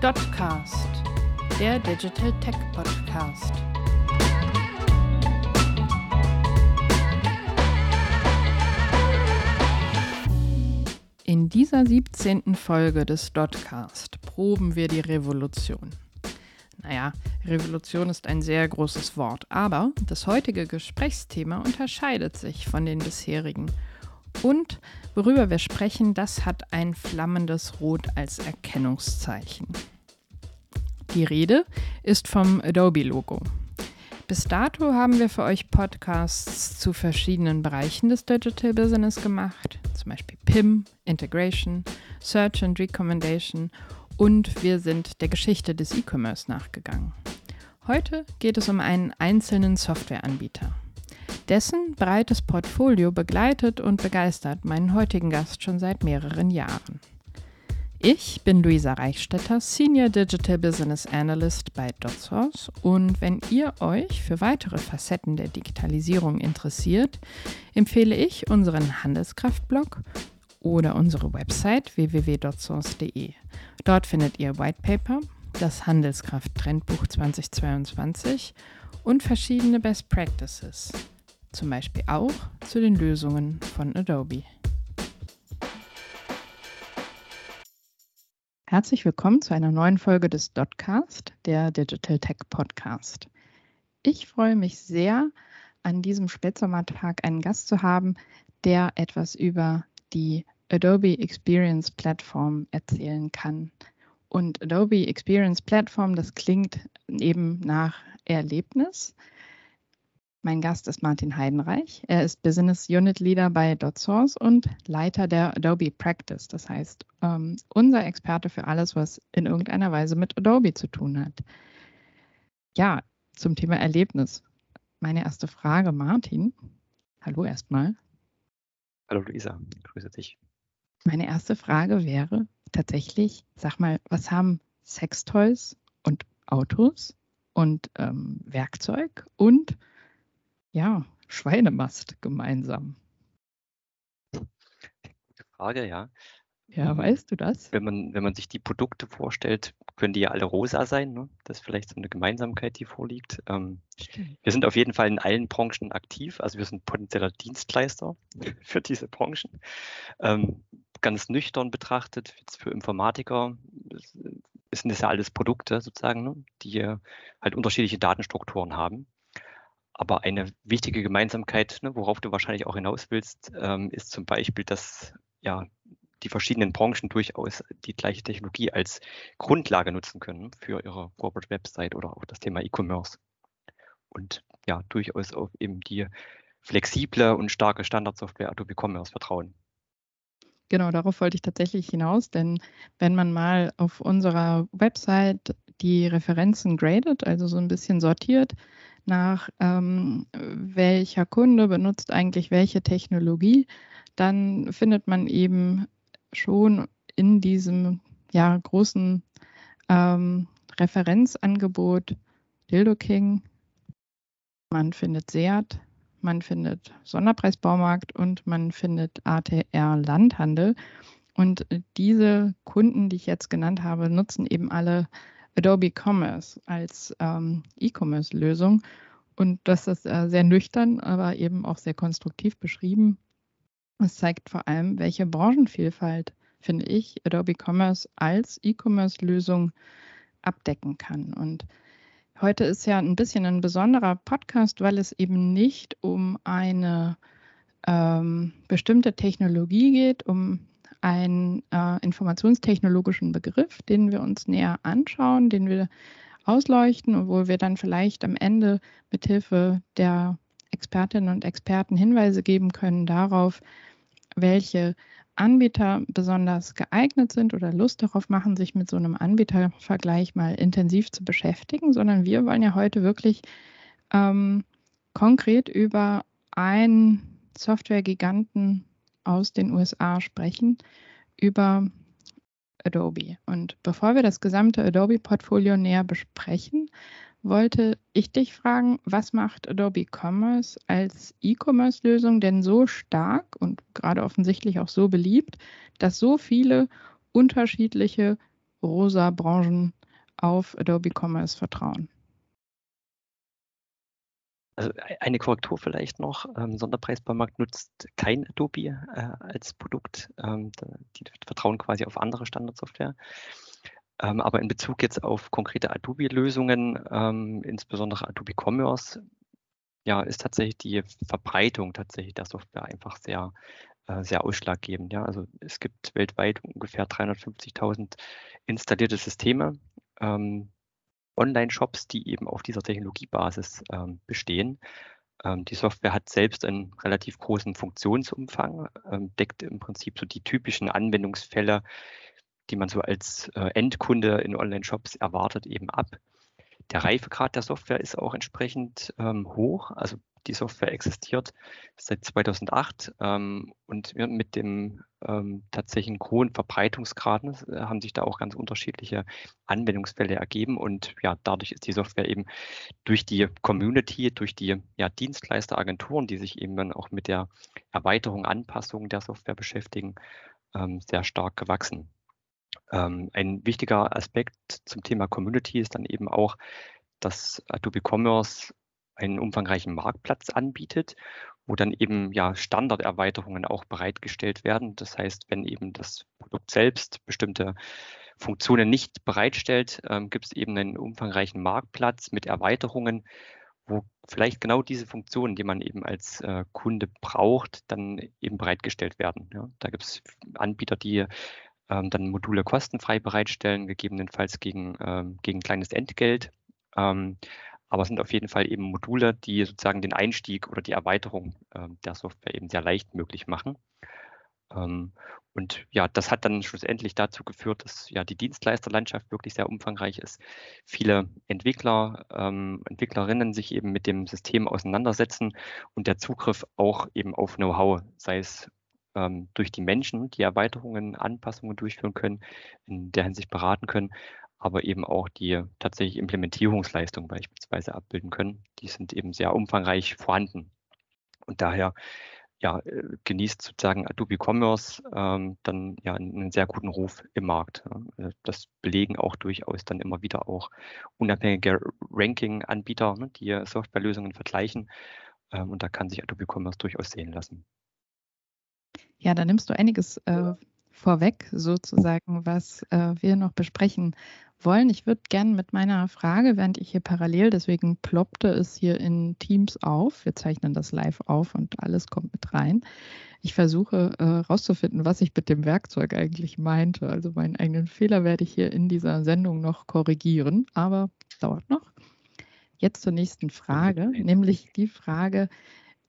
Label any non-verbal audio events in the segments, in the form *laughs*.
Dotcast, der Digital Tech Podcast. In dieser 17. Folge des Dotcast proben wir die Revolution. Naja, Revolution ist ein sehr großes Wort, aber das heutige Gesprächsthema unterscheidet sich von den bisherigen. Und worüber wir sprechen, das hat ein flammendes Rot als Erkennungszeichen. Die Rede ist vom Adobe-Logo. Bis dato haben wir für euch Podcasts zu verschiedenen Bereichen des Digital Business gemacht, zum Beispiel PIM, Integration, Search and Recommendation und wir sind der Geschichte des E-Commerce nachgegangen. Heute geht es um einen einzelnen Softwareanbieter. Dessen breites Portfolio begleitet und begeistert meinen heutigen Gast schon seit mehreren Jahren. Ich bin Luisa Reichstetter, Senior Digital Business Analyst bei DotSource und wenn ihr euch für weitere Facetten der Digitalisierung interessiert, empfehle ich unseren Handelskraftblog oder unsere Website www.dotsource.de. Dort findet ihr White Paper, das Handelskraft Trendbuch 2022 und verschiedene Best Practices, zum Beispiel auch zu den Lösungen von Adobe. Herzlich willkommen zu einer neuen Folge des Dotcast, der Digital Tech Podcast. Ich freue mich sehr, an diesem Spätsommertag einen Gast zu haben, der etwas über die Adobe Experience Plattform erzählen kann. Und Adobe Experience Plattform, das klingt eben nach Erlebnis. Mein Gast ist Martin Heidenreich. Er ist Business Unit Leader bei DotSource und Leiter der Adobe Practice. Das heißt, ähm, unser Experte für alles, was in irgendeiner Weise mit Adobe zu tun hat. Ja, zum Thema Erlebnis. Meine erste Frage, Martin. Hallo erstmal. Hallo Luisa, grüße dich. Meine erste Frage wäre tatsächlich, sag mal, was haben Sextoys und Autos und ähm, Werkzeug und ja, Schweinemast gemeinsam? Gute Frage, ja. Ja, weißt du das? Wenn man, wenn man sich die Produkte vorstellt, können die ja alle rosa sein. Ne? Das ist vielleicht so eine Gemeinsamkeit, die vorliegt. Ähm, wir sind auf jeden Fall in allen Branchen aktiv. Also wir sind potenzieller Dienstleister *laughs* für diese Branchen. Ähm, ganz nüchtern betrachtet, jetzt für Informatiker, sind das ja alles Produkte sozusagen, ne? die halt unterschiedliche Datenstrukturen haben. Aber eine wichtige Gemeinsamkeit, ne, worauf du wahrscheinlich auch hinaus willst, ähm, ist zum Beispiel, dass ja die verschiedenen Branchen durchaus die gleiche Technologie als Grundlage nutzen können für ihre Corporate Website oder auch das Thema E-Commerce. Und ja, durchaus auf eben die flexible und starke Standardsoftware Adobe Commerce vertrauen. Genau, darauf wollte ich tatsächlich hinaus, denn wenn man mal auf unserer Website die Referenzen gradet, also so ein bisschen sortiert, nach ähm, welcher Kunde benutzt eigentlich welche Technologie, dann findet man eben schon in diesem ja, großen ähm, Referenzangebot Dildo King, man findet Seat, man findet Sonderpreisbaumarkt und man findet ATR Landhandel. Und diese Kunden, die ich jetzt genannt habe, nutzen eben alle Adobe Commerce als ähm, E-Commerce-Lösung. Und das ist äh, sehr nüchtern, aber eben auch sehr konstruktiv beschrieben. Es zeigt vor allem, welche Branchenvielfalt, finde ich, Adobe Commerce als E-Commerce-Lösung abdecken kann. Und heute ist ja ein bisschen ein besonderer Podcast, weil es eben nicht um eine ähm, bestimmte Technologie geht, um einen äh, informationstechnologischen Begriff, den wir uns näher anschauen, den wir ausleuchten wo wir dann vielleicht am Ende mithilfe der Expertinnen und Experten Hinweise geben können darauf, welche Anbieter besonders geeignet sind oder Lust darauf machen, sich mit so einem Anbietervergleich mal intensiv zu beschäftigen, sondern wir wollen ja heute wirklich ähm, konkret über einen Softwaregiganten aus den USA sprechen über Adobe. Und bevor wir das gesamte Adobe-Portfolio näher besprechen, wollte ich dich fragen, was macht Adobe Commerce als E-Commerce-Lösung denn so stark und gerade offensichtlich auch so beliebt, dass so viele unterschiedliche rosa Branchen auf Adobe Commerce vertrauen. Also e-, eine Korrektur vielleicht noch. Ähm, Sonderpreisbaumarkt nutzt kein Adobe äh, als Produkt. Ähm, die vertrauen quasi auf andere Standardsoftware. Ähm, aber in Bezug jetzt auf konkrete Adobe-Lösungen, ähm, insbesondere Adobe Commerce, ja, ist tatsächlich die Verbreitung tatsächlich der Software einfach sehr, äh, sehr ausschlaggebend. Ja, also es gibt weltweit ungefähr 350.000 installierte Systeme. Ähm, Online-Shops, die eben auf dieser Technologiebasis ähm, bestehen. Ähm, die Software hat selbst einen relativ großen Funktionsumfang, ähm, deckt im Prinzip so die typischen Anwendungsfälle, die man so als äh, Endkunde in Online-Shops erwartet, eben ab. Der Reifegrad der Software ist auch entsprechend ähm, hoch. Also die Software existiert seit 2008 ähm, und mit dem ähm, tatsächlichen hohen Verbreitungsgrad äh, haben sich da auch ganz unterschiedliche Anwendungsfälle ergeben und ja, dadurch ist die Software eben durch die Community, durch die ja, Dienstleisteragenturen, die sich eben dann auch mit der Erweiterung, Anpassung der Software beschäftigen, ähm, sehr stark gewachsen. Ähm, ein wichtiger Aspekt zum Thema Community ist dann eben auch, dass Adobe Commerce einen umfangreichen Marktplatz anbietet, wo dann eben ja Standarderweiterungen auch bereitgestellt werden. Das heißt, wenn eben das Produkt selbst bestimmte Funktionen nicht bereitstellt, ähm, gibt es eben einen umfangreichen Marktplatz mit Erweiterungen, wo vielleicht genau diese Funktionen, die man eben als äh, Kunde braucht, dann eben bereitgestellt werden. Ja, da gibt es Anbieter, die ähm, dann Module kostenfrei bereitstellen, gegebenenfalls gegen, ähm, gegen kleines Entgelt. Ähm, aber es sind auf jeden Fall eben Module, die sozusagen den Einstieg oder die Erweiterung äh, der Software eben sehr leicht möglich machen. Ähm, und ja, das hat dann schlussendlich dazu geführt, dass ja die Dienstleisterlandschaft wirklich sehr umfangreich ist. Viele Entwickler, ähm, Entwicklerinnen sich eben mit dem System auseinandersetzen und der Zugriff auch eben auf Know-how, sei es ähm, durch die Menschen, die Erweiterungen, Anpassungen durchführen können, in der Hinsicht beraten können, aber eben auch die tatsächliche Implementierungsleistung beispielsweise abbilden können. Die sind eben sehr umfangreich vorhanden. Und daher ja, äh, genießt sozusagen Adobe Commerce ähm, dann ja einen sehr guten Ruf im Markt. Ja. Das belegen auch durchaus dann immer wieder auch unabhängige Ranking-Anbieter, ne, die Softwarelösungen vergleichen. Ähm, und da kann sich Adobe Commerce durchaus sehen lassen. Ja, da nimmst du einiges äh, vorweg, sozusagen, was äh, wir noch besprechen wollen. Ich würde gerne mit meiner Frage, während ich hier parallel, deswegen ploppte es hier in Teams auf. Wir zeichnen das live auf und alles kommt mit rein. Ich versuche herauszufinden, äh, was ich mit dem Werkzeug eigentlich meinte. Also meinen eigenen Fehler werde ich hier in dieser Sendung noch korrigieren, aber dauert noch. Jetzt zur nächsten Frage, nämlich die Frage,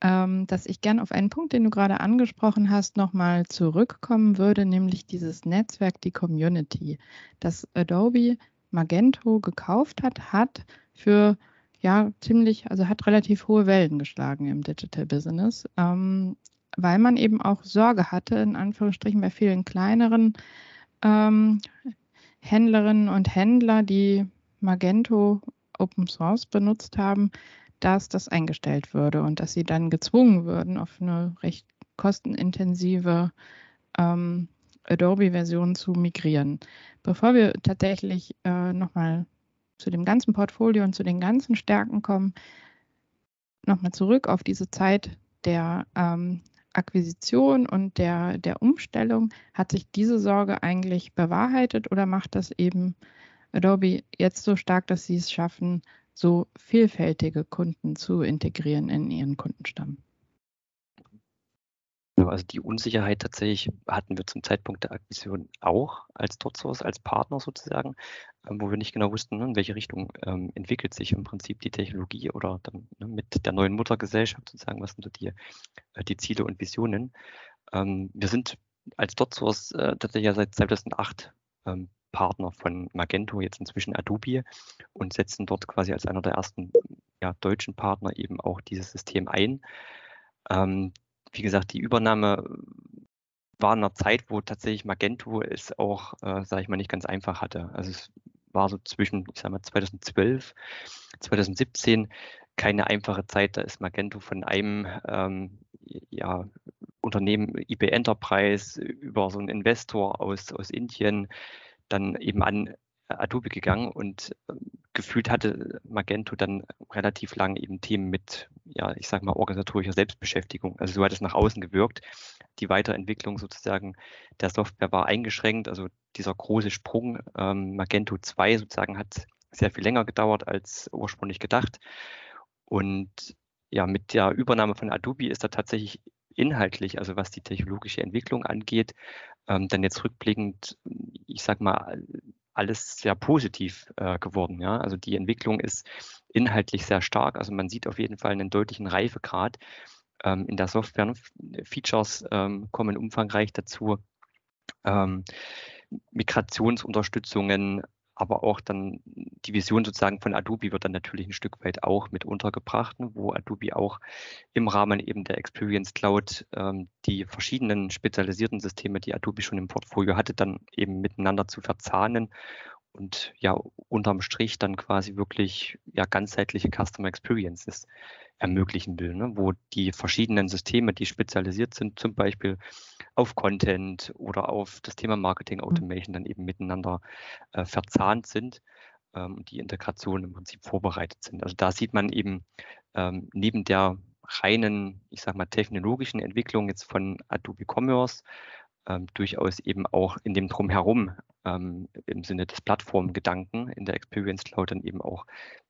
dass ich gern auf einen Punkt, den du gerade angesprochen hast, nochmal zurückkommen würde, nämlich dieses Netzwerk, die Community. Das Adobe Magento gekauft hat, hat für ja ziemlich, also hat relativ hohe Wellen geschlagen im Digital Business, ähm, weil man eben auch Sorge hatte, in Anführungsstrichen bei vielen kleineren ähm, Händlerinnen und Händler, die Magento Open Source benutzt haben, dass das eingestellt würde und dass sie dann gezwungen würden, auf eine recht kostenintensive ähm, Adobe-Version zu migrieren. Bevor wir tatsächlich äh, nochmal zu dem ganzen Portfolio und zu den ganzen Stärken kommen, nochmal zurück auf diese Zeit der ähm, Akquisition und der, der Umstellung. Hat sich diese Sorge eigentlich bewahrheitet oder macht das eben Adobe jetzt so stark, dass sie es schaffen, so vielfältige Kunden zu integrieren in ihren Kundenstamm? Also die Unsicherheit tatsächlich hatten wir zum Zeitpunkt der Akquisition auch als DotSource, als Partner sozusagen, ähm, wo wir nicht genau wussten, ne, in welche Richtung ähm, entwickelt sich im Prinzip die Technologie oder dann ne, mit der neuen Muttergesellschaft sozusagen, was sind so die, äh, die Ziele und Visionen. Ähm, wir sind als DotSource äh, tatsächlich ja seit 2008 ähm, Partner von Magento, jetzt inzwischen Adobe, und setzen dort quasi als einer der ersten ja, deutschen Partner eben auch dieses System ein. Ähm, wie gesagt, die Übernahme war in einer Zeit, wo tatsächlich Magento es auch, äh, sage ich mal, nicht ganz einfach hatte. Also es war so zwischen, ich sage mal, 2012, 2017 keine einfache Zeit. Da ist Magento von einem ähm, ja, Unternehmen IB Enterprise über so einen Investor aus, aus Indien dann eben an Adobe gegangen und ähm, gefühlt hatte Magento dann relativ lange eben Themen mit, ja, ich sag mal, organisatorischer Selbstbeschäftigung. Also so hat es nach außen gewirkt. Die Weiterentwicklung sozusagen der Software war eingeschränkt. Also dieser große Sprung ähm, Magento 2 sozusagen hat sehr viel länger gedauert als ursprünglich gedacht. Und ja, mit der Übernahme von Adobe ist da tatsächlich inhaltlich, also was die technologische Entwicklung angeht, ähm, dann jetzt rückblickend, ich sag mal, alles sehr positiv äh, geworden. Ja? Also die Entwicklung ist inhaltlich sehr stark. Also man sieht auf jeden Fall einen deutlichen Reifegrad ähm, in der Software. Features ähm, kommen umfangreich dazu. Ähm, Migrationsunterstützungen, aber auch dann die Vision sozusagen von Adobe wird dann natürlich ein Stück weit auch mit untergebracht, ne, wo Adobe auch im Rahmen eben der Experience Cloud ähm, die verschiedenen spezialisierten Systeme, die Adobe schon im Portfolio hatte, dann eben miteinander zu verzahnen und ja unterm Strich dann quasi wirklich ja ganzheitliche Customer Experiences ermöglichen will, ne? wo die verschiedenen Systeme, die spezialisiert sind, zum Beispiel auf Content oder auf das Thema Marketing mhm. Automation, dann eben miteinander äh, verzahnt sind ähm, und die Integration im Prinzip vorbereitet sind. Also da sieht man eben ähm, neben der reinen, ich sag mal, technologischen Entwicklung jetzt von Adobe Commerce ähm, durchaus eben auch in dem Drumherum ähm, im Sinne des Plattformgedanken in der Experience Cloud dann eben auch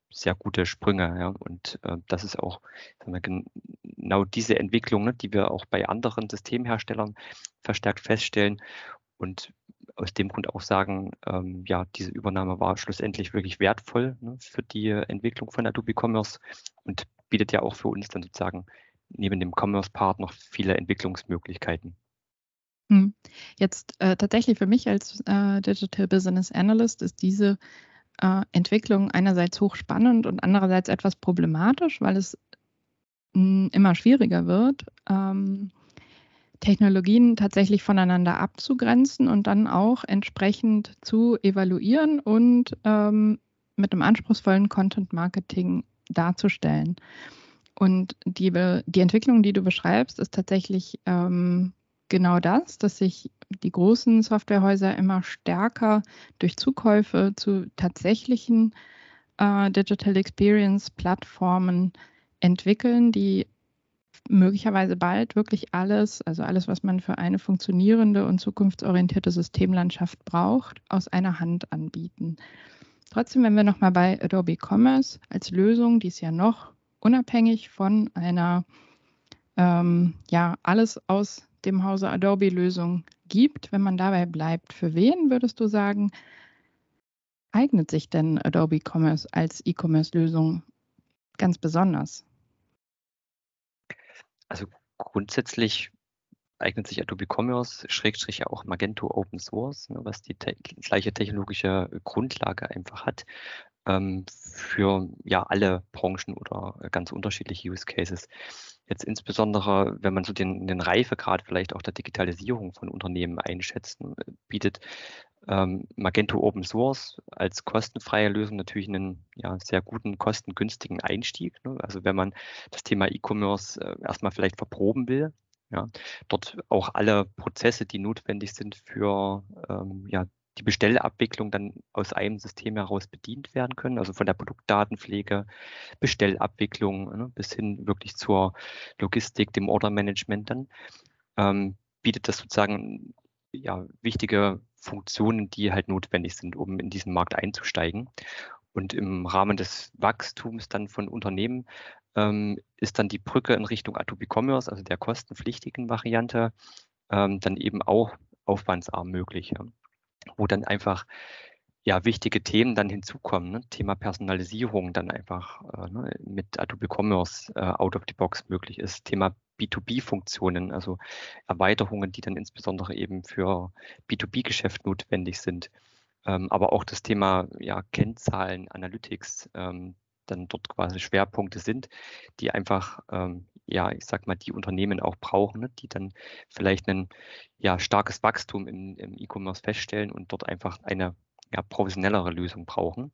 sehr gute Sprünge. Ja. Und äh, das ist auch wir, genau diese Entwicklung, ne, die wir auch bei anderen Systemherstellern verstärkt feststellen. Und aus dem Grund auch sagen, ähm, ja, diese Übernahme war schlussendlich wirklich wertvoll ne, für die Entwicklung von Adobe Commerce und bietet ja auch für uns dann sozusagen neben dem Commerce-Part noch viele Entwicklungsmöglichkeiten. Hm. Jetzt äh, tatsächlich für mich als äh, Digital Business Analyst ist diese äh, Entwicklung einerseits hochspannend und andererseits etwas problematisch, weil es mh, hm, immer schwieriger wird, ähm, Technologien tatsächlich voneinander abzugrenzen und dann auch entsprechend zu evaluieren und ähm, mit einem anspruchsvollen Content Marketing darzustellen. Und die, die Entwicklung, die du beschreibst, ist tatsächlich ähm, genau das, dass sich die großen Softwarehäuser immer stärker durch Zukäufe zu tatsächlichen äh, Digital Experience Plattformen entwickeln, die möglicherweise bald wirklich alles, also alles, was man für eine funktionierende und zukunftsorientierte Systemlandschaft braucht, aus einer Hand anbieten. Trotzdem, wenn wir nochmal bei Adobe Commerce als Lösung, die ist ja noch unabhängig von einer ähm, ja alles aus dem Hause Adobe Lösung gibt, wenn man dabei bleibt, für wen würdest du sagen, eignet sich denn Adobe Commerce als E-Commerce-Lösung ganz besonders? Also grundsätzlich eignet sich Adobe Commerce, Schrägstrich ja auch Magento Open Source, ne, was die te gleiche technologische Grundlage einfach hat, ähm, für ja alle Branchen oder ganz unterschiedliche Use Cases. Jetzt insbesondere, wenn man so den, den Reifegrad vielleicht auch der Digitalisierung von Unternehmen einschätzt, bietet ähm, Magento Open Source als kostenfreie Lösung natürlich einen ja, sehr guten, kostengünstigen Einstieg. Ne? Also wenn man das Thema E-Commerce äh, erstmal vielleicht verproben will, ja, dort auch alle Prozesse, die notwendig sind für ähm, ja, die Bestellabwicklung dann aus einem System heraus bedient werden können, also von der Produktdatenpflege, Bestellabwicklung ne, bis hin wirklich zur Logistik, dem Ordermanagement dann, ähm, bietet das sozusagen ja, wichtige Funktionen, die halt notwendig sind, um in diesen Markt einzusteigen. Und im Rahmen des Wachstums dann von Unternehmen ähm, ist dann die Brücke in Richtung Adobe Commerce, also der kostenpflichtigen Variante, ähm, dann eben auch aufwandsarm möglich. Ja wo dann einfach ja, wichtige Themen dann hinzukommen. Ne? Thema Personalisierung dann einfach äh, ne, mit Adobe Commerce äh, out of the box möglich ist. Thema B2B-Funktionen, also Erweiterungen, die dann insbesondere eben für B2B-Geschäft notwendig sind. Ähm, aber auch das Thema ja, Kennzahlen, Analytics, ähm, dann dort quasi Schwerpunkte sind, die einfach ähm, ja, ich sag mal, die Unternehmen auch brauchen, ne, die dann vielleicht ein ja, starkes Wachstum im, im E-Commerce feststellen und dort einfach eine ja, professionellere Lösung brauchen.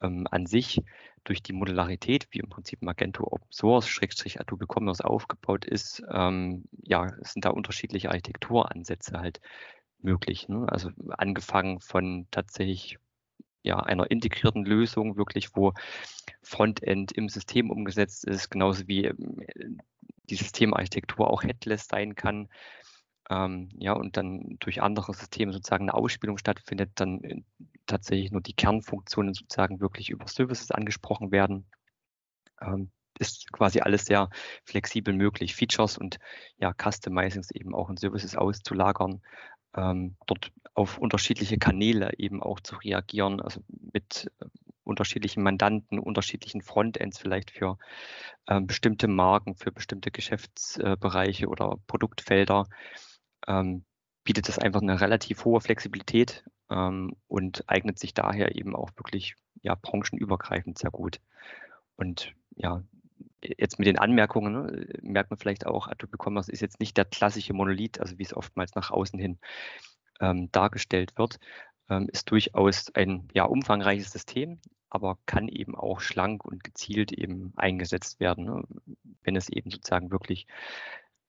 Ähm, an sich durch die Modularität, wie im Prinzip Magento Open Source, Schrägstrich Adobe Commerce aufgebaut ist, ähm, ja, sind da unterschiedliche Architekturansätze halt möglich. Ne? Also angefangen von tatsächlich ja, einer integrierten Lösung, wirklich, wo Frontend im System umgesetzt ist, genauso wie ähm, die Systemarchitektur auch headless sein kann. Ähm, ja, und dann durch andere Systeme sozusagen eine Ausspielung stattfindet, dann äh, tatsächlich nur die Kernfunktionen sozusagen wirklich über Services angesprochen werden. Ähm, ist quasi alles sehr flexibel möglich, Features und ja, Customizings eben auch in Services auszulagern, ähm, dort auf unterschiedliche Kanäle eben auch zu reagieren, also mit äh, unterschiedlichen Mandanten, unterschiedlichen Frontends vielleicht für ähm, bestimmte Marken, für bestimmte Geschäftsbereiche oder Produktfelder, ähm, bietet das einfach eine relativ hohe Flexibilität ähm, und eignet sich daher eben auch wirklich ja, branchenübergreifend sehr gut. Und ja, jetzt mit den Anmerkungen ne, merkt man vielleicht auch, Adobe Commerce ist jetzt nicht der klassische Monolith, also wie es oftmals nach außen hin ähm, dargestellt wird, ähm, ist durchaus ein ja, umfangreiches System, aber kann eben auch schlank und gezielt eben eingesetzt werden, ne, wenn es eben sozusagen wirklich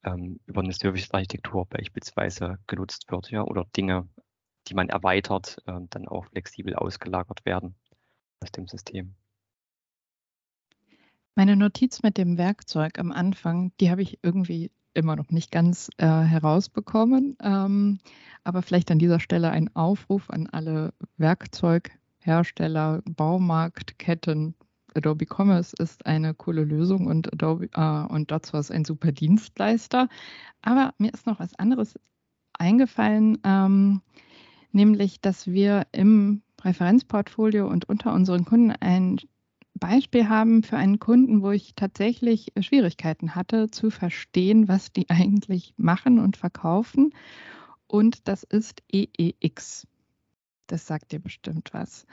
ähm, über eine Service-Architektur beispielsweise genutzt wird, ja, oder Dinge, die man erweitert, äh, dann auch flexibel ausgelagert werden aus dem System. Meine Notiz mit dem Werkzeug am Anfang, die habe ich irgendwie immer noch nicht ganz äh, herausbekommen. Ähm, aber vielleicht an dieser Stelle ein Aufruf an alle Werkzeughersteller, Baumarktketten. Adobe Commerce ist eine coole Lösung und Adobe äh, und dazu ist ein super Dienstleister. Aber mir ist noch was anderes eingefallen, ähm, nämlich, dass wir im Referenzportfolio und unter unseren Kunden ein Beispiel haben für einen Kunden, wo ich tatsächlich Schwierigkeiten hatte zu verstehen, was die *laughs* eigentlich machen und verkaufen. Und das ist EEX. Das sagt dir bestimmt was.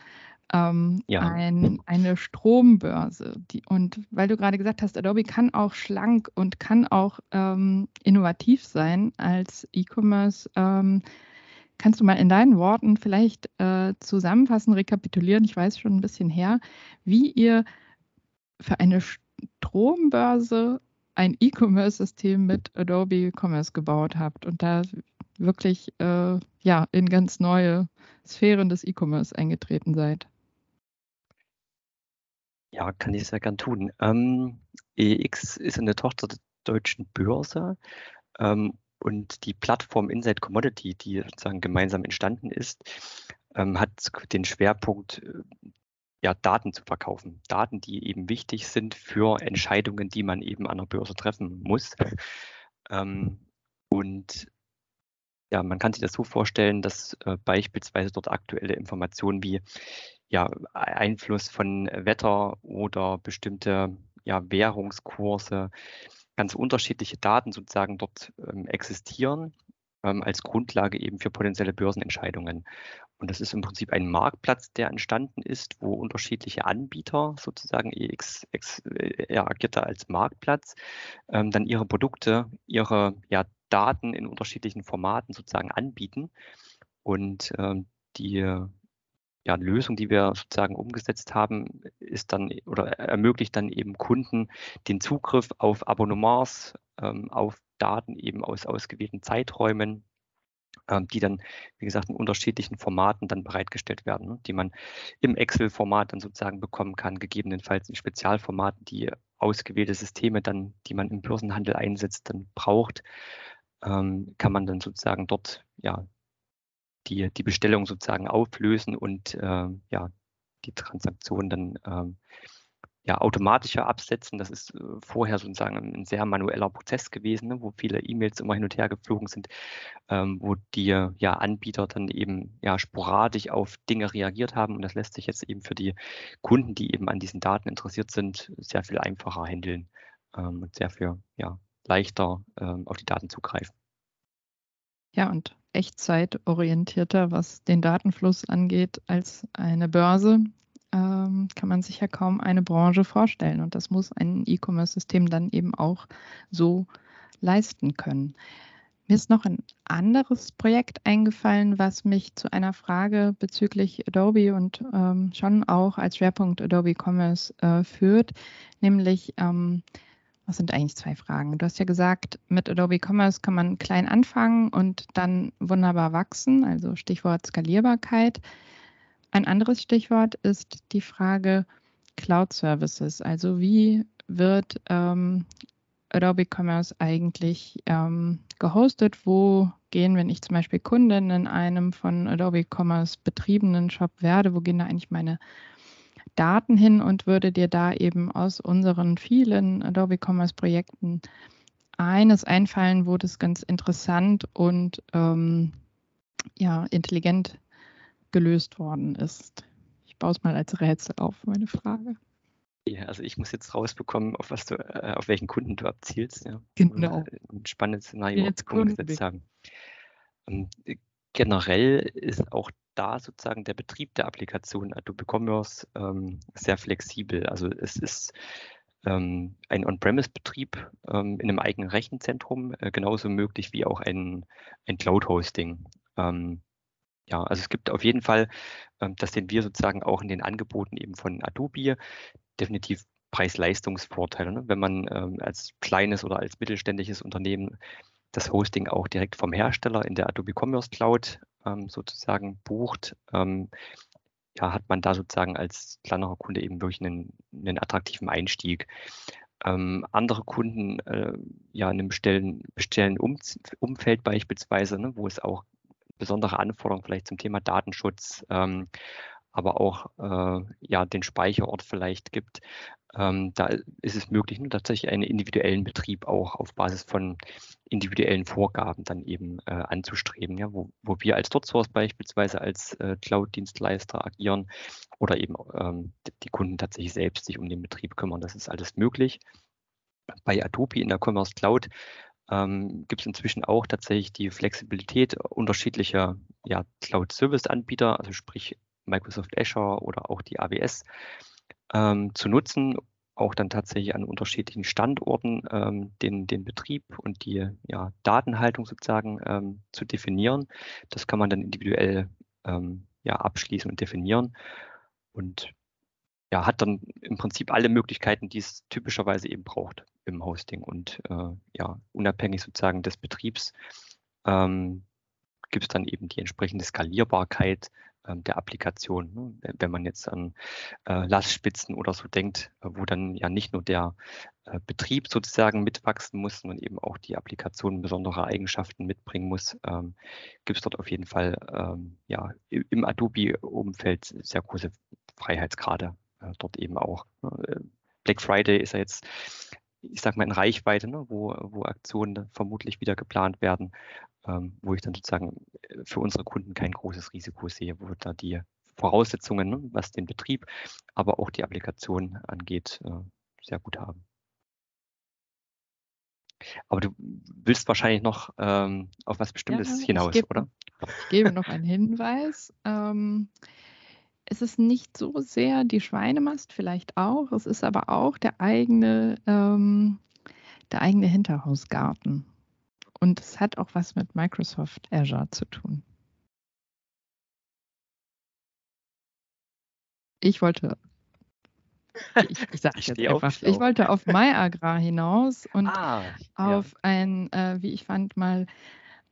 Ähm, ja. ein, eine Strombörse. Die, und weil du gerade gesagt hast, Adobe kann auch schlank und kann auch ähm, innovativ sein als E-Commerce. Ähm, Kannst du mal in deinen Worten vielleicht äh, zusammenfassen, rekapitulieren, ich weiß schon ein bisschen her, wie ihr für eine Strombörse ein E-Commerce-System mit Adobe Commerce gebaut habt und da wirklich äh, ja, in ganz neue Sphären des E-Commerce eingetreten seid. Ja, kann ich sehr gern tun. Ähm, EX ist eine Tochter der deutschen Börse ähm, und die Plattform Inside Commodity, die sozusagen gemeinsam entstanden ist, ähm, hat den Schwerpunkt, äh, ja, Daten zu verkaufen. Daten, die eben wichtig sind für Entscheidungen, die man eben an der Börse treffen muss. Ähm, und ja, man kann sich das so vorstellen, dass äh, beispielsweise dort aktuelle Informationen wie ja, Einfluss von Wetter oder bestimmte ja, Währungskurse, ganz unterschiedliche Daten sozusagen dort ähm, existieren ähm, als Grundlage eben für potenzielle Börsenentscheidungen. Und das ist im Prinzip ein Marktplatz, der entstanden ist, wo unterschiedliche Anbieter sozusagen EX, ex, äh, er agiert da als Marktplatz, ähm, dann ihre Produkte, ihre ja, Daten in unterschiedlichen Formaten sozusagen anbieten. Und ähm, die ja, Lösung, die wir sozusagen umgesetzt haben, ist dann oder ermöglicht dann eben Kunden den Zugriff auf Abonnements, ähm, auf Daten eben aus ausgewählten Zeiträumen, ähm, die dann, wie gesagt, in unterschiedlichen Formaten dann bereitgestellt werden, ne, die man im Excel-Format dann sozusagen bekommen kann, gegebenenfalls in Spezialformaten, die ausgewählte Systeme dann, die man im Börsenhandel einsetzt, dann braucht, ähm, kann man dann sozusagen dort ja die, die Bestellung sozusagen auflösen und äh, ja, die Transaktion dann ähm, ja, automatischer absetzen. Das ist äh, vorher sozusagen ein sehr manueller Prozess gewesen, ne, wo viele E-Mails immer hin und her geflogen sind, ähm, wo die ja, Anbieter dann eben ja, sporadisch auf Dinge reagiert haben. Und das lässt sich jetzt eben für die Kunden, die eben an diesen Daten interessiert sind, sehr viel einfacher handeln ähm, und sehr viel ja, leichter ähm, auf die Daten zugreifen. Ja, und echtzeitorientierter, was den Datenfluss angeht, als eine Börse, ähm, kann man sich ja kaum eine Branche vorstellen. Und das muss ein E-Commerce-System dann eben auch so leisten können. Mir ist noch ein anderes Projekt eingefallen, was mich zu einer Frage bezüglich Adobe und ähm, schon auch als Schwerpunkt Adobe Commerce äh, führt, nämlich ähm, das sind eigentlich zwei Fragen. Du hast ja gesagt, mit Adobe Commerce kann man klein anfangen und dann wunderbar wachsen, also Stichwort Skalierbarkeit. Ein anderes Stichwort ist die Frage Cloud Services. Also wie wird ähm, Adobe Commerce eigentlich ähm, gehostet? Wo gehen, wenn ich zum Beispiel Kundin in einem von Adobe Commerce betriebenen Shop werde, wo gehen da eigentlich meine Daten hin und würde dir da eben aus unseren vielen Adobe Commerce Projekten eines einfallen, wo das ganz interessant und ähm, ja, intelligent gelöst worden ist. Ich baue es mal als Rätsel auf, meine Frage. Ja, also ich muss jetzt rausbekommen, auf was du, äh, auf welchen Kunden du abzielst. Ja. Genau. Ein spannendes Szenario umgesetzt haben. Ähm, generell ist auch da sozusagen der Betrieb der Applikation Adobe Commerce ähm, sehr flexibel. Also es ist ähm, ein On-Premise-Betrieb ähm, in einem eigenen Rechenzentrum äh, genauso möglich wie auch ein, ein Cloud-Hosting. Ähm, ja, also es gibt auf jeden Fall, ähm, das sehen wir sozusagen auch in den Angeboten eben von Adobe, definitiv Preis-Leistungsvorteile. Ne? Wenn man ähm, als kleines oder als mittelständisches Unternehmen das Hosting auch direkt vom Hersteller in der Adobe Commerce Cloud ähm, sozusagen bucht, ähm, ja, hat man da sozusagen als kleinerer Kunde eben wirklich einen, einen attraktiven Einstieg. Ähm, andere Kunden äh, ja in einem bestellen, bestellen um, Umfeld beispielsweise, ne, wo es auch besondere Anforderungen vielleicht zum Thema Datenschutz, ähm, aber auch äh, ja den Speicherort vielleicht gibt, ähm, da ist es möglich, nur tatsächlich einen individuellen Betrieb auch auf Basis von individuellen Vorgaben dann eben äh, anzustreben, ja, wo, wo wir als DotSource beispielsweise als äh, Cloud-Dienstleister agieren oder eben ähm, die Kunden tatsächlich selbst sich um den Betrieb kümmern. Das ist alles möglich. Bei Adobe in der Commerce Cloud ähm, gibt es inzwischen auch tatsächlich die Flexibilität unterschiedlicher ja, Cloud-Service-Anbieter, also sprich Microsoft Azure oder auch die AWS ähm, zu nutzen, auch dann tatsächlich an unterschiedlichen Standorten ähm, den, den Betrieb und die ja, Datenhaltung sozusagen ähm, zu definieren. Das kann man dann individuell ähm, ja, abschließen und definieren und ja, hat dann im Prinzip alle Möglichkeiten, die es typischerweise eben braucht im Hosting und äh, ja, unabhängig sozusagen des Betriebs ähm, gibt es dann eben die entsprechende Skalierbarkeit der Applikation. Ne? Wenn man jetzt an äh, Lastspitzen oder so denkt, äh, wo dann ja nicht nur der äh, Betrieb sozusagen mitwachsen muss, sondern eben auch die Applikation besondere Eigenschaften mitbringen muss, ähm, gibt es dort auf jeden Fall ähm, ja, im Adobe-Umfeld sehr große Freiheitsgrade dort eben auch. Ne? Black Friday ist ja jetzt ich sag mal, in Reichweite, ne, wo, wo Aktionen vermutlich wieder geplant werden ähm, wo ich dann sozusagen für unsere Kunden kein großes Risiko sehe, wo da die Voraussetzungen, ne, was den Betrieb, aber auch die Applikation angeht, äh, sehr gut haben. Aber du willst wahrscheinlich noch ähm, auf was Bestimmtes ja, hinaus, gebe, oder? Ich gebe noch einen Hinweis. Ähm, es ist nicht so sehr die Schweinemast, vielleicht auch. Es ist aber auch der eigene, ähm, der eigene Hinterhausgarten. Und es hat auch was mit Microsoft Azure zu tun. Ich wollte, ich, ich sage jetzt einfach, ich wollte auf MyAgra hinaus und ah, auf ja. ein, äh, wie ich fand, mal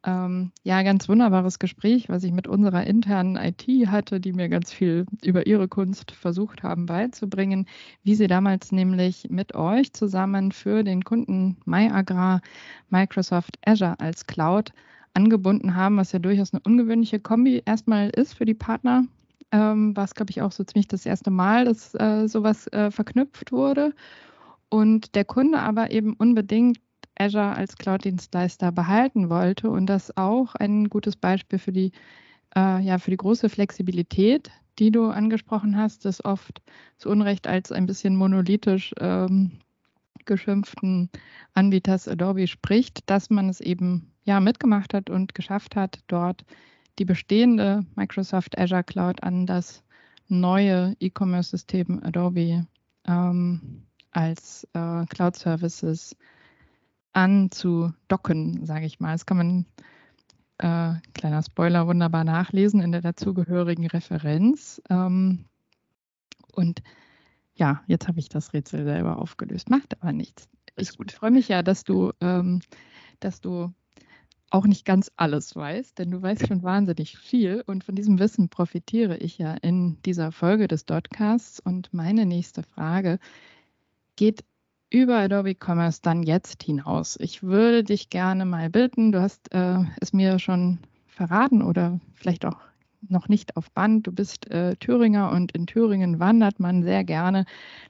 ähm, ja, ganz wunderbares Gespräch, was ich mit unserer internen IT hatte, die mir ganz viel über ihre Kunst versucht haben beizubringen, wie sie damals nämlich mit euch zusammen für den Kunden MyAgra Microsoft Azure als Cloud angebunden haben, was ja durchaus eine ungewöhnliche Kombi erstmal ist für die Partner. Ähm, war es, glaube ich, auch so ziemlich das erste Mal, dass äh, sowas äh, verknüpft wurde. Und der Kunde aber eben unbedingt Azure als Cloud-Dienstleister behalten wollte und das auch ein gutes Beispiel für die, äh, ja, für die große Flexibilität, die du angesprochen hast, des oft zu Unrecht als ein bisschen monolithisch ähm, geschimpften Anbieters Adobe spricht, dass man es eben ja mitgemacht hat und geschafft hat, dort die bestehende Microsoft Azure Cloud an das neue E-Commerce-System Adobe ähm, als äh, Cloud Services anzudocken, sage ich mal. Das kann man, äh, kleiner Spoiler, wunderbar nachlesen in der dazugehörigen Referenz. Ähm, und ja, jetzt habe ich das Rätsel selber aufgelöst. Macht aber nichts. ich freue mich ja, dass du, ähm, dass du auch nicht ganz alles weißt, denn du weißt schon wahnsinnig viel und von diesem Wissen profitiere ich ja in dieser Folge des Dotcasts. Und meine nächste Frage geht über Adobe Commerce dann jetzt hinaus. Ich würde dich gerne mal bitten, du hast äh, es mir schon verraten oder vielleicht auch noch nicht auf Band. Du bist äh, Thüringer und in Thüringen wandert man sehr gerne.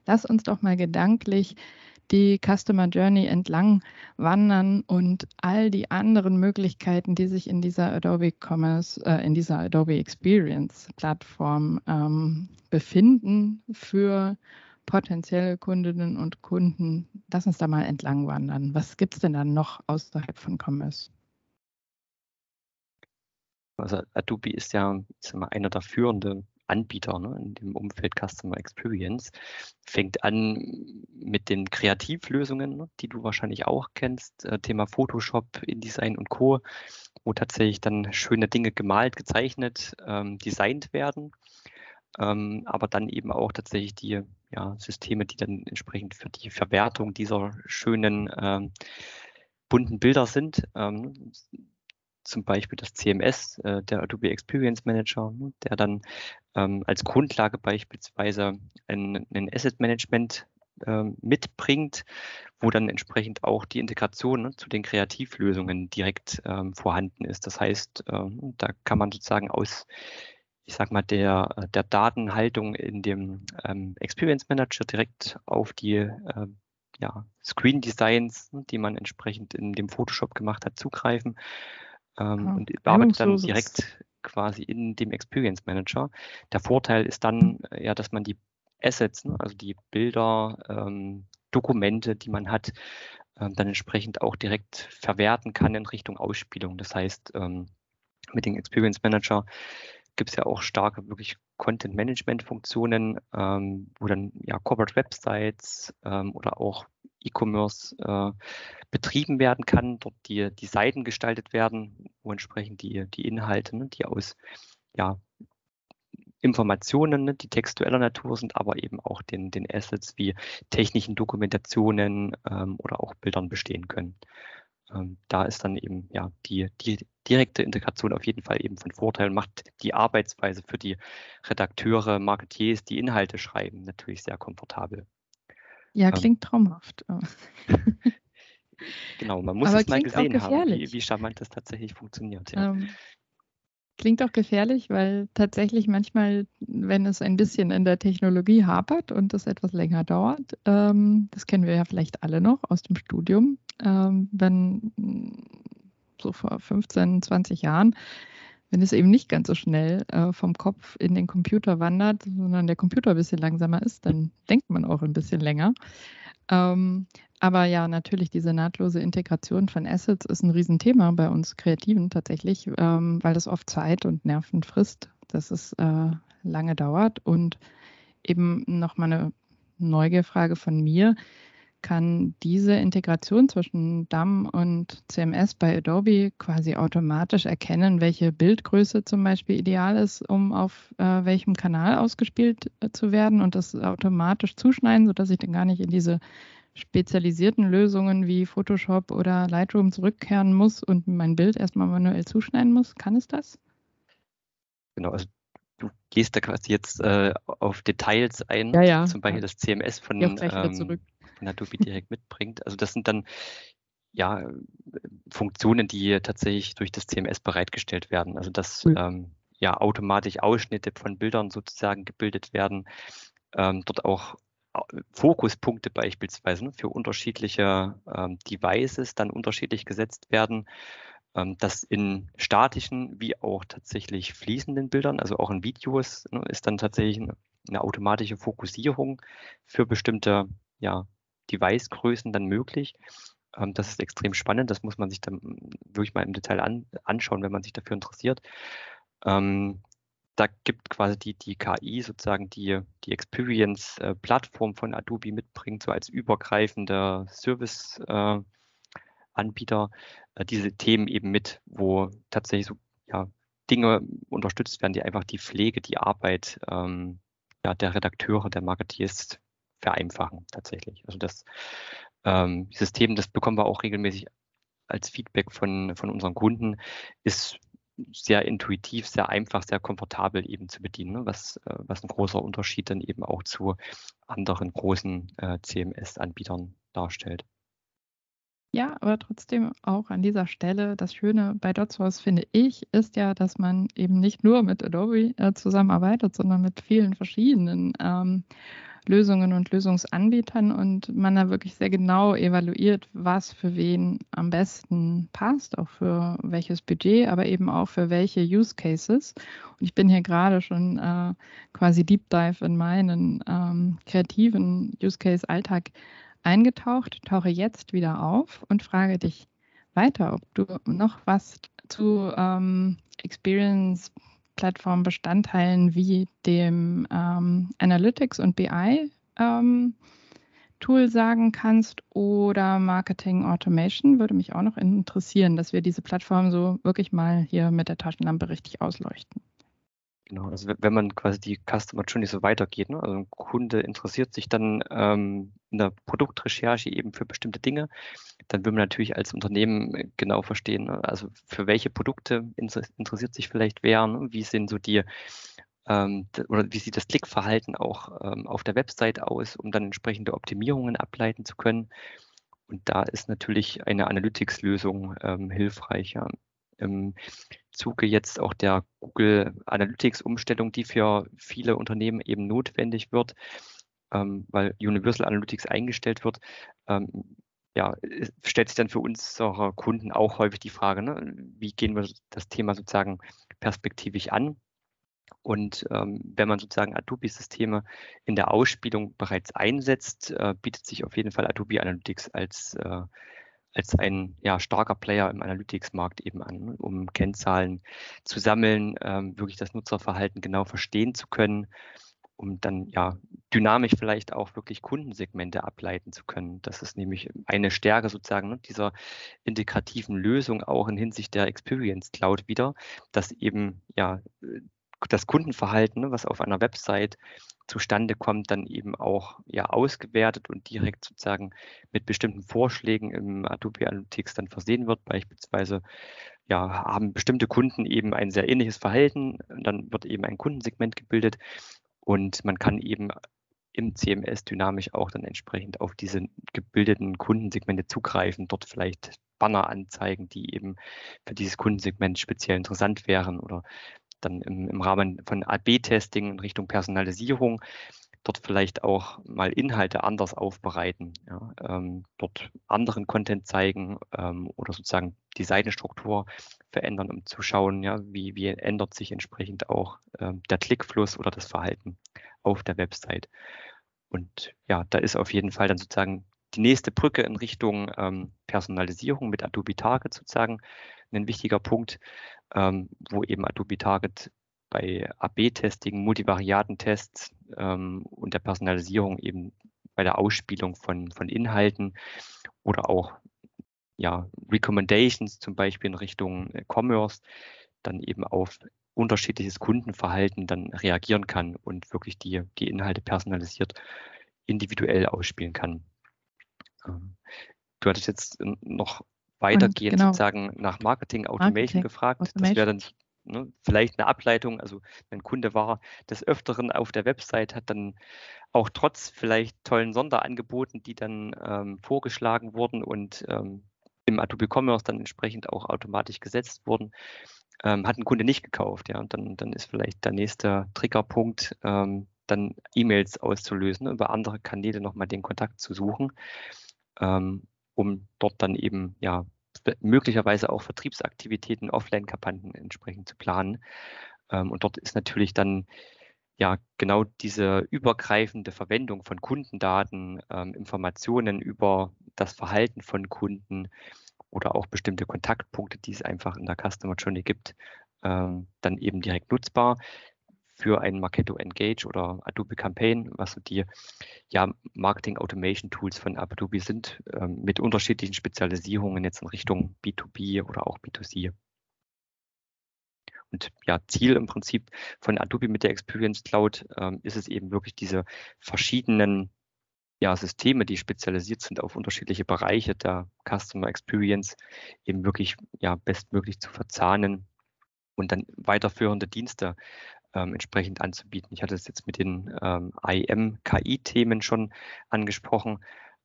Lass uns doch mal gedanklich die Customer Journey entlang wandern und all die anderen Möglichkeiten, die sich in dieser Adobe Commerce, äh, in dieser Adobe Experience Plattform ähm, befinden für potenzielle Kundinnen und Kunden. Lass uns da mal entlang wandern. Was gibt es denn dann noch außerhalb von Commerce? Also Adobe ist ja mal, einer der führenden Anbieter ne, in dem Umfeld Customer Experience. Fängt an mit den Kreativlösungen, ne, die du wahrscheinlich auch kennst, äh, Thema Photoshop, InDesign und Co., wo tatsächlich dann schöne Dinge gemalt, gezeichnet, ähm, designt werden. Ähm, aber dann eben auch tatsächlich die ja, Systeme, die dann entsprechend für die Verwertung dieser schönen ähm, bunten Bilder sind. Ähm, zum Beispiel das CMS, äh, der Adobe Experience Manager, ne, der dann ähm, als Grundlage beispielsweise ein, ein Asset Management äh, mitbringt, wo dann entsprechend auch die Integration ne, zu den Kreativlösungen direkt ähm, vorhanden ist. Das heißt, äh, da kann man sozusagen aus ich sag mal, der, der Datenhaltung in dem ähm, Experience Manager direkt auf die äh, ja, Screen Designs, die man entsprechend in dem Photoshop gemacht hat, zugreifen ähm, ja, und arbeitet dann direkt quasi in dem Experience Manager. Der Vorteil ist dann äh, ja, dass man die Assets, ne, also die Bilder, ähm, Dokumente, die man hat, ähm, dann entsprechend auch direkt verwerten kann in Richtung Ausspielung. Das heißt, ähm, mit dem Experience Manager gibt es ja auch starke wirklich Content-Management-Funktionen, ähm, wo dann ja Corporate Websites ähm, oder auch E-Commerce äh, betrieben werden kann, dort die, die Seiten gestaltet werden, wo entsprechend die, die Inhalte, ne, die aus ja, Informationen, ne, die textueller Natur sind, aber eben auch den, den Assets wie technischen Dokumentationen ähm, oder auch Bildern bestehen können. Ähm, da ist dann eben ja die, die direkte Integration auf jeden Fall eben von Vorteil und macht die Arbeitsweise für die Redakteure, Marketiers, die Inhalte schreiben, natürlich sehr komfortabel. Ja, ähm. klingt ähm, traumhaft. *laughs* *laughs* genau, man muss Aber es mal gesehen haben, wie, wie charmant das tatsächlich funktioniert. Ja. Ähm, klingt auch gefährlich, weil tatsächlich manchmal, wenn es ein bisschen in der Technologie hapert und es etwas länger dauert, ähm, das kennen wir ja vielleicht alle noch aus dem Studium, ähm, wenn so vor 15, 20 Jahren, wenn es eben nicht ganz so schnell äh, vom Kopf in den Computer wandert, sondern der Computer ein bisschen langsamer ist, dann denkt man auch ein bisschen länger. Ähm, aber ja, natürlich diese nahtlose Integration von Assets ist ein Riesenthema bei uns Kreativen tatsächlich, ähm, weil das oft Zeit und Nerven frisst, dass es äh, lange dauert. Und eben nochmal eine Neugierfrage von mir kann diese Integration zwischen DAM und CMS bei Adobe quasi automatisch erkennen, welche Bildgröße zum Beispiel ideal ist, um auf äh, welchem Kanal ausgespielt äh, zu werden und das automatisch zuschneiden, sodass ich dann gar nicht in diese spezialisierten Lösungen wie Photoshop oder Lightroom zurückkehren muss und mein Bild erstmal manuell zuschneiden muss. Kann es das? Genau, also du gehst da quasi jetzt äh, auf Details ein, ja, ja. zum Beispiel das CMS von, ähm, von Adobe direkt mitbringt. Also das sind dann ja Funktionen, die tatsächlich durch das CMS bereitgestellt werden. Also dass mhm. ähm, ja automatisch Ausschnitte von Bildern sozusagen gebildet werden, ähm, dort auch Fokuspunkte beispielsweise für unterschiedliche ähm, Devices dann unterschiedlich gesetzt werden, ähm, dass in statischen wie auch tatsächlich fließenden Bildern, also auch in Videos, ne, ist dann tatsächlich eine, automatische Fokussierung für bestimmte ja, Device-Größen dann möglich. Ähm, das ist extrem spannend, das muss man sich dann wirklich mal im Detail an, anschauen, wenn man sich dafür interessiert. Ähm, da gibt quasi die, die KI sozusagen die, die Experience-Plattform von Adobe mitbringt, so als übergreifender Service-Anbieter äh, diese Themen eben mit, wo tatsächlich so ja, Dinge unterstützt werden, die einfach die Pflege, die Arbeit ähm, ja, der Redakteure, der Marketeers vereinfachen tatsächlich. Also das ähm, System, das bekommen wir auch regelmäßig als Feedback von, von unseren Kunden, ist sehr intuitiv, sehr einfach, sehr komfortabel eben zu bedienen, ne? was, äh, was ein großer Unterschied dann eben auch zu anderen großen äh, CMS-Anbietern darstellt. Ja, aber trotzdem auch an dieser Stelle, das Schöne bei DotSource finde ich, ist ja, dass man eben nicht nur mit Adobe äh, zusammenarbeitet, sondern mit vielen verschiedenen ähm, Lösungen und Lösungsanbietern und man da wirklich sehr genau evaluiert, was für wen am besten passt, auch für welches Budget, aber eben auch für welche Use Cases. Und ich bin hier gerade schon äh, quasi Deep Dive in meinen ähm, kreativen Use Case Alltag eingetaucht, tauche jetzt wieder auf und frage dich weiter, ob du noch was zu ähm, Experience Plattform Bestandteilen wie dem ähm, Analytics und BI ähm, Tool sagen kannst oder Marketing Automation würde mich auch noch interessieren, dass wir diese Plattform so wirklich mal hier mit der Taschenlampe richtig ausleuchten. Genau, also wenn man quasi die Customer Journey so weitergeht, ne? also ein Kunde interessiert sich dann ähm, in der Produktrecherche eben für bestimmte Dinge, dann will man natürlich als Unternehmen genau verstehen, ne? also für welche Produkte interessiert sich vielleicht wer, ne? wie sind so die ähm, oder wie sieht das Klickverhalten auch ähm, auf der Website aus, um dann entsprechende Optimierungen ableiten zu können. Und da ist natürlich eine Analytics-Lösung ähm, hilfreich. Ja im Zuge jetzt auch der Google Analytics Umstellung, die für viele Unternehmen eben notwendig wird, ähm, weil Universal Analytics eingestellt wird, ähm, ja, stellt sich dann für unsere Kunden auch häufig die Frage, ne, wie gehen wir das Thema sozusagen perspektivisch an? Und ähm, wenn man sozusagen Adobe-Systeme in der Ausspielung bereits einsetzt, äh, bietet sich auf jeden Fall Adobe Analytics als äh, als ein ja, starker Player im Analytics-Markt eben an, um Kennzahlen zu sammeln, ähm, wirklich das Nutzerverhalten genau verstehen zu können, um dann ja dynamisch vielleicht auch wirklich Kundensegmente ableiten zu können. Das ist nämlich eine Stärke sozusagen ne, dieser integrativen Lösung auch in Hinsicht der Experience Cloud wieder, dass eben ja das Kundenverhalten, ne, was auf einer Website zustande kommt, dann eben auch ja ausgewertet und direkt sozusagen mit bestimmten Vorschlägen im Adobe Analytics dann versehen wird. Beispielsweise ja, haben bestimmte Kunden eben ein sehr ähnliches Verhalten, dann wird eben ein Kundensegment gebildet und man kann eben im CMS dynamisch auch dann entsprechend auf diese gebildeten Kundensegmente zugreifen, dort vielleicht Banner anzeigen, die eben für dieses Kundensegment speziell interessant wären oder dann im, im Rahmen von AB-Testing in Richtung Personalisierung dort vielleicht auch mal Inhalte anders aufbereiten, ja, ähm, dort anderen Content zeigen ähm, oder sozusagen die Seitenstruktur verändern, um zu schauen, ja, wie, wie ändert sich entsprechend auch ähm, der Klickfluss oder das Verhalten auf der Website. Und ja, da ist auf jeden Fall dann sozusagen die nächste Brücke in Richtung ähm, Personalisierung mit Adobe Target sozusagen ein wichtiger Punkt, ähm, wo eben Adobe Target bei AB-Testing, Multivariatentests ähm, und der Personalisierung eben bei der Ausspielung von, von Inhalten oder auch ja, Recommendations zum Beispiel in Richtung äh, Commerce dann eben auf unterschiedliches Kundenverhalten dann reagieren kann und wirklich die, die Inhalte personalisiert individuell ausspielen kann. Ähm, du hattest jetzt noch weitergehend genau. sozusagen nach Marketing Automation Marketing, gefragt. Automation. Das wäre dann ne, vielleicht eine Ableitung. Also ein Kunde war des Öfteren auf der Website, hat dann auch trotz vielleicht tollen Sonderangeboten, die dann ähm, vorgeschlagen wurden und ähm, im Adobe Commerce dann entsprechend auch automatisch gesetzt wurden, ähm, hat ein Kunde nicht gekauft. Ja, und dann, dann ist vielleicht der nächste Triggerpunkt, ähm, dann E-Mails auszulösen, über andere Kanäle nochmal den Kontakt zu suchen. Ähm, um dort dann eben ja möglicherweise auch Vertriebsaktivitäten, Offline-Kampagnen entsprechend zu planen. Ähm, und dort ist natürlich dann ja genau diese übergreifende Verwendung von Kundendaten, ähm, Informationen über das Verhalten von Kunden oder auch bestimmte Kontaktpunkte, die es einfach in der Customer Journey gibt, ähm, dann eben direkt nutzbar für ein Marketo Engage oder Adobe Campaign, was so die ja, Marketing Automation Tools von Adobe sind, ähm, mit unterschiedlichen Spezialisierungen jetzt in Richtung B2B oder auch B2C. Und ja, Ziel im Prinzip von Adobe mit der Experience Cloud ähm, ist es eben wirklich diese verschiedenen ja, Systeme, die spezialisiert sind auf unterschiedliche Bereiche der Customer Experience, eben wirklich ja, bestmöglich zu verzahnen und dann weiterführende Dienste ähm, entsprechend anzubieten. Ich hatte es jetzt mit den ähm, IM-KI-Themen schon angesprochen.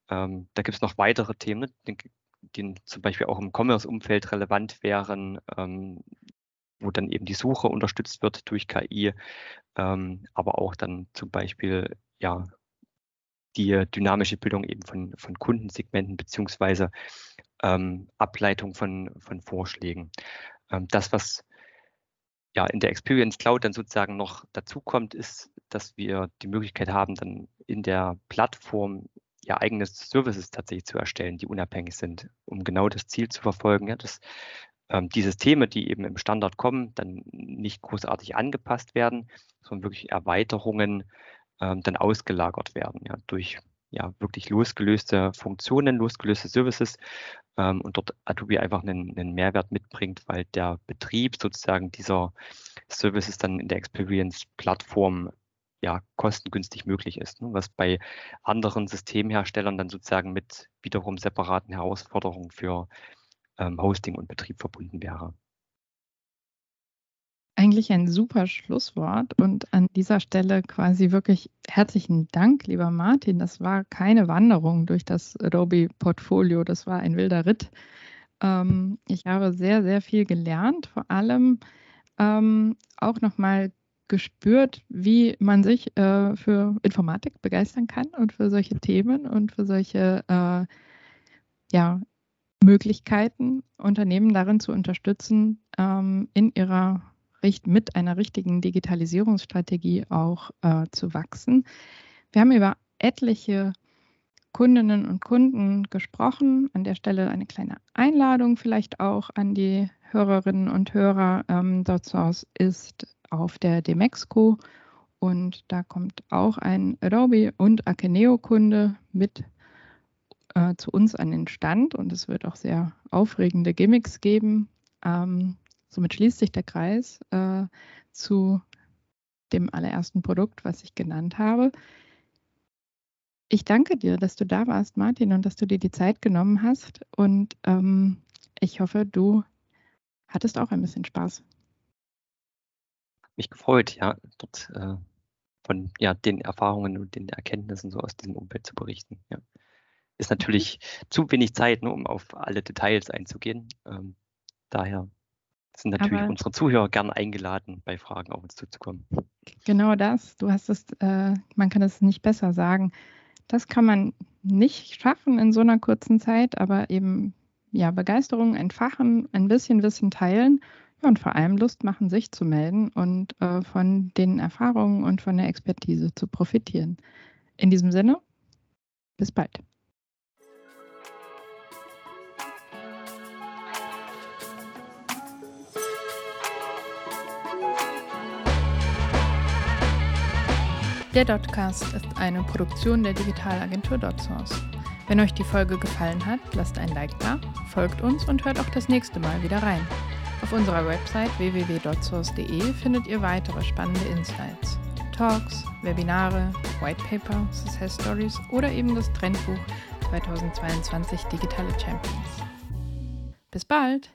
Ähm, da gibt es noch weitere Themen, die, die, zum Beispiel auch im Commerce-Umfeld relevant wären, ähm, wo dann eben die Suche unterstützt wird durch KI, ähm, aber auch dann zum Beispiel ja die dynamische Bildung eben von, von Kundensegmenten beziehungsweise ähm, Ableitung von, von Vorschlägen. Ähm, das, was ja in der Experience Cloud dann sozusagen noch dazu kommt, ist, dass wir die Möglichkeit haben, dann in der Plattform ja eigene Services tatsächlich zu erstellen, die unabhängig sind, um genau das Ziel zu verfolgen, ja, dass ähm, die Systeme, die eben im Standard kommen, dann nicht großartig angepasst werden, sondern wirklich Erweiterungen ähm, dann ausgelagert werden, ja, durch ja, wirklich losgelöste Funktionen, losgelöste Services ähm, und dort Adobe einfach einen, einen, Mehrwert mitbringt, weil der Betrieb sozusagen dieser Services dann in der Experience-Plattform ja, kostengünstig möglich ist, ne, was bei anderen Systemherstellern dann sozusagen mit wiederum separaten Herausforderungen für ähm, Hosting und Betrieb verbunden wäre eigentlich ein super Schlusswort und an dieser Stelle quasi wirklich herzlichen Dank, lieber Martin. Das war keine Wanderung durch das Adobe-Portfolio, das war ein wilder Ritt. Ähm, ich habe sehr, sehr viel gelernt, vor allem ähm, auch nochmal gespürt, wie man sich äh, für Informatik begeistern kann und für solche Themen und für solche äh, ja, Möglichkeiten, Unternehmen darin zu unterstützen, ähm, in ihrer mit einer richtigen Digitalisierungsstrategie auch äh, zu wachsen. Wir haben über etliche Kundinnen und Kunden gesprochen. An der Stelle eine kleine Einladung vielleicht auch an die Hörerinnen und Hörer. Ähm, DotSource ist auf der Demexco und da kommt auch ein Adobe und Akeneo-Kunde mit äh, zu uns an den Stand und es wird auch sehr aufregende Gimmicks geben. Ähm, Somit schließt sich der Kreis äh, zu dem allerersten Produkt, was ich genannt habe. Ich danke dir, dass du da warst, Martin, und dass du dir die Zeit genommen hast. Und ähm, ich hoffe, du hattest auch ein bisschen Spaß. Mich gefreut, ja, dort äh, von ja, den Erfahrungen und den Erkenntnissen so aus diesem Umfeld zu berichten. Ja. Ist natürlich mhm. zu wenig Zeit, ne, um auf alle Details einzugehen. Ähm, daher sind natürlich Aber unsere Zuhörer gern eingeladen, bei Fragen auf uns zuzukommen. Genau das. Du hast es, äh, man kann es nicht besser sagen. Das kann man nicht schaffen in so einer kurzen Zeit, aber eben ja, Begeisterung entfachen, ein bisschen Wissen teilen ja, und vor allem Lust machen, sich zu melden und äh, von den Erfahrungen und von der Expertise zu profitieren. In diesem Sinne, bis bald. Der Dotcast ist eine Produktion der Digitalagentur DotSource. Wenn euch die Folge gefallen hat, lasst ein Like da, folgt uns und hört auch das nächste Mal wieder rein. Auf unserer Website www.dotsource.de findet ihr weitere spannende Insights. Talks, Webinare, Whitepaper, Success Stories oder eben das Trendbuch 2022 Digitale Champions. Bis bald!